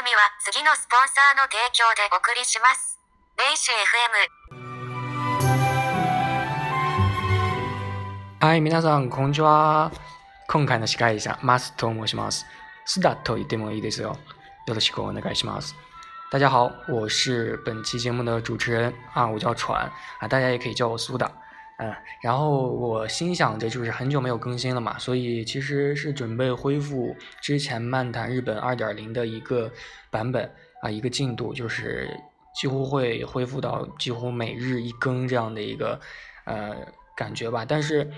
組は次のスポンサーの提供でお送りします。レイシ FM はい、皆さん、こんにちは。今回の司会者、マスと申します。スダと言ってもいいですよ。よろしくお願いします。大家好，我是本期节目的主持人啊，我叫船啊，大家也可以叫我苏打。嗯，然后我心想着就是很久没有更新了嘛，所以其实是准备恢复之前漫谈日本二点零的一个版本啊，一个进度，就是几乎会恢复到几乎每日一更这样的一个呃感觉吧。但是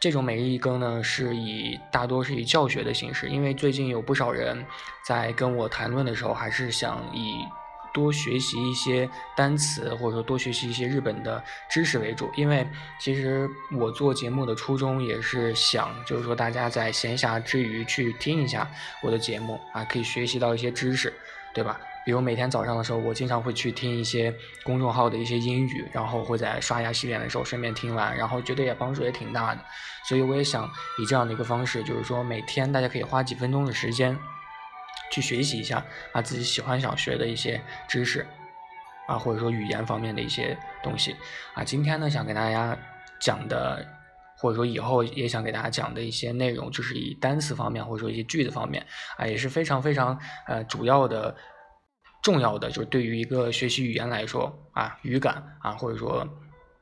这种每日一更呢，是以大多是以教学的形式，因为最近有不少人在跟我谈论的时候，还是想以多学习一些单词，或者说多学习一些日本的知识为主。因为其实我做节目的初衷也是想，就是说大家在闲暇之余去听一下我的节目啊，可以学习到一些知识，对吧？比如每天早上的时候，我经常会去听一些公众号的一些英语，然后会在刷牙洗脸的时候顺便听完，然后觉得也帮助也挺大的。所以我也想以这样的一个方式，就是说每天大家可以花几分钟的时间。去学习一下啊，自己喜欢想学的一些知识啊，或者说语言方面的一些东西啊。今天呢，想给大家讲的，或者说以后也想给大家讲的一些内容，就是以单词方面或者说一些句子方面啊，也是非常非常呃主要的、重要的，就是对于一个学习语言来说啊，语感啊，或者说。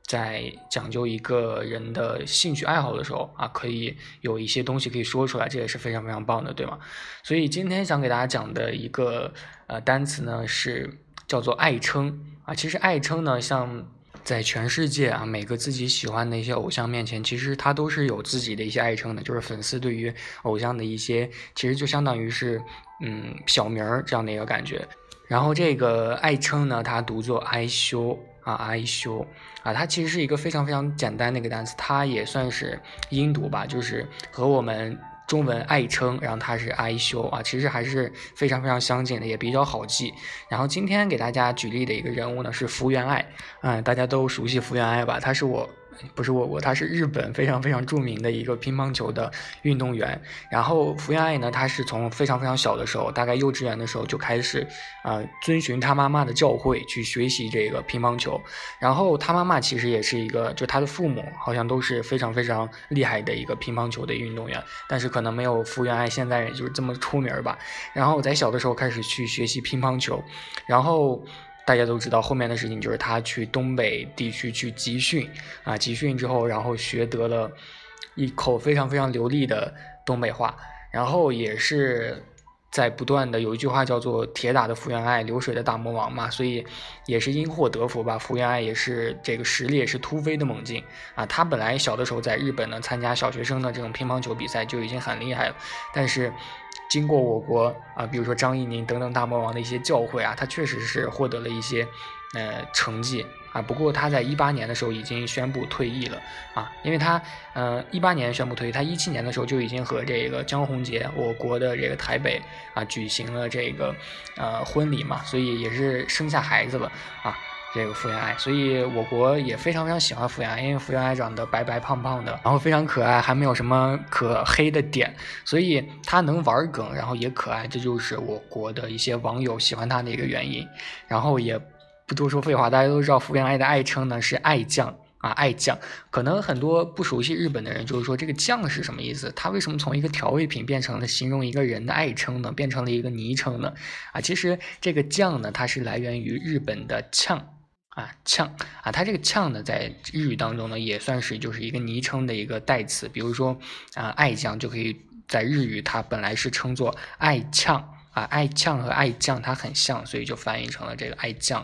在讲究一个人的兴趣爱好的时候啊，可以有一些东西可以说出来，这也是非常非常棒的，对吗？所以今天想给大家讲的一个呃单词呢，是叫做爱称啊。其实爱称呢，像在全世界啊，每个自己喜欢的一些偶像面前，其实他都是有自己的一些爱称的，就是粉丝对于偶像的一些，其实就相当于是嗯小名儿这样的一个感觉。然后这个爱称呢，它读作哀修。啊，哀修啊，它其实是一个非常非常简单的一个单词，它也算是音读吧，就是和我们中文爱称，然后它是哀修啊，其实还是非常非常相近的，也比较好记。然后今天给大家举例的一个人物呢是福原爱，嗯，大家都熟悉福原爱吧？他是我。不是我国，他是日本非常非常著名的一个乒乓球的运动员。然后福原爱呢，他是从非常非常小的时候，大概幼稚园的时候就开始，呃，遵循他妈妈的教诲去学习这个乒乓球。然后他妈妈其实也是一个，就他的父母好像都是非常非常厉害的一个乒乓球的运动员，但是可能没有福原爱现在就是这么出名吧。然后在小的时候开始去学习乒乓球，然后。大家都知道后面的事情，就是他去东北地区去集训啊，集训之后，然后学得了一口非常非常流利的东北话，然后也是在不断的有一句话叫做“铁打的福原爱，流水的大魔王”嘛，所以也是因祸得福吧。福原爱也是这个实力也是突飞的猛进啊。他本来小的时候在日本呢参加小学生的这种乒乓球比赛就已经很厉害了，但是。经过我国啊，比如说张怡宁等等大魔王的一些教诲啊，他确实是获得了一些呃成绩啊。不过他在一八年的时候已经宣布退役了啊，因为他呃一八年宣布退役，他一七年的时候就已经和这个江宏杰，我国的这个台北啊举行了这个呃婚礼嘛，所以也是生下孩子了啊。这个福原爱，所以我国也非常非常喜欢福原爱，因为福原爱长得白白胖胖的，然后非常可爱，还没有什么可黑的点，所以她能玩梗，然后也可爱，这就是我国的一些网友喜欢她的一个原因。然后也不多说废话，大家都知道福原爱的爱称呢是爱酱啊，爱酱。可能很多不熟悉日本的人就是说这个酱是什么意思？它为什么从一个调味品变成了形容一个人的爱称呢？变成了一个昵称呢？啊，其实这个酱呢，它是来源于日本的呛。啊，呛啊，它这个呛呢，在日语当中呢，也算是就是一个昵称的一个代词。比如说啊，爱酱就可以在日语，它本来是称作爱呛啊，爱呛和爱酱它很像，所以就翻译成了这个爱酱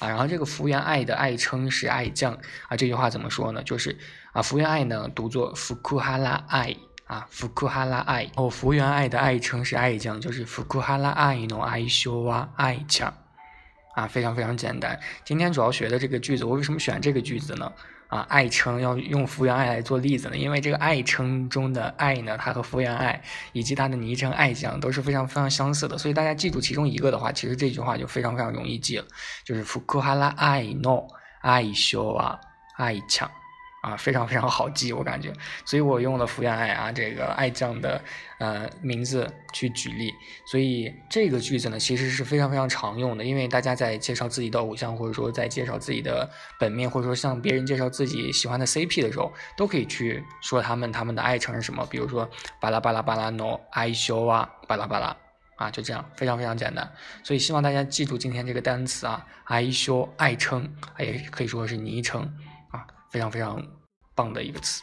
啊。然后这个福原爱的爱称是爱酱啊，这句话怎么说呢？就是啊，福原爱呢读作福库哈拉爱啊，福库哈拉爱哦，福原爱的爱称是爱酱，就是福库哈拉爱の愛称は愛酱。啊，非常非常简单。今天主要学的这个句子，我为什么选这个句子呢？啊，爱称要用福原爱来做例子呢？因为这个爱称中的爱呢，它和福原爱以及它的昵称爱将都是非常非常相似的。所以大家记住其中一个的话，其实这句话就非常非常容易记了，就是福库哈拉爱诺爱修啊爱强啊，非常非常好记，我感觉，所以我用了福原爱啊这个爱将的呃名字去举例，所以这个句子呢其实是非常非常常用的，因为大家在介绍自己的偶像，或者说在介绍自己的本命，或者说向别人介绍自己喜欢的 CP 的时候，都可以去说他们他们的爱称是什么，比如说巴拉巴拉巴拉 no 爱修啊巴拉巴拉啊，就这样，非常非常简单，所以希望大家记住今天这个单词啊，爱修爱称，也可以说是昵称。非常非常棒的一个词。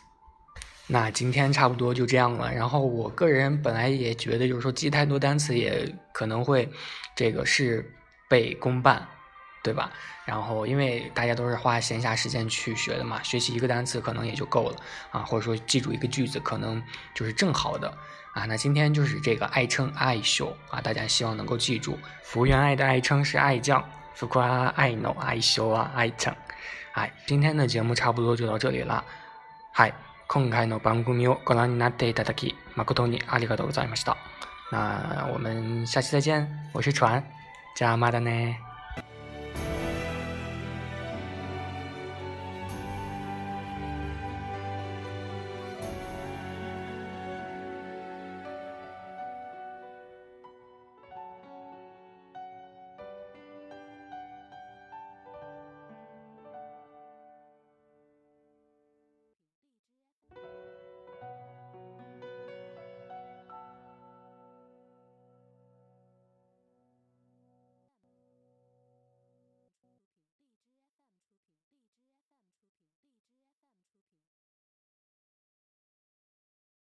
那今天差不多就这样了。然后我个人本来也觉得，就是说记太多单词也可能会这个事倍功半，对吧？然后因为大家都是花闲暇时间去学的嘛，学习一个单词可能也就够了啊，或者说记住一个句子可能就是正好的啊。那今天就是这个爱称爱秀啊，大家希望能够记住，福原爱的爱称是爱酱，福夸爱诺爱秀啊爱称。はい、今天的节目差不多就到这里了。はい、今回の番組をご覧になっていただき誠にありがとうございました。那我们下期再见，我是船，加马的呢。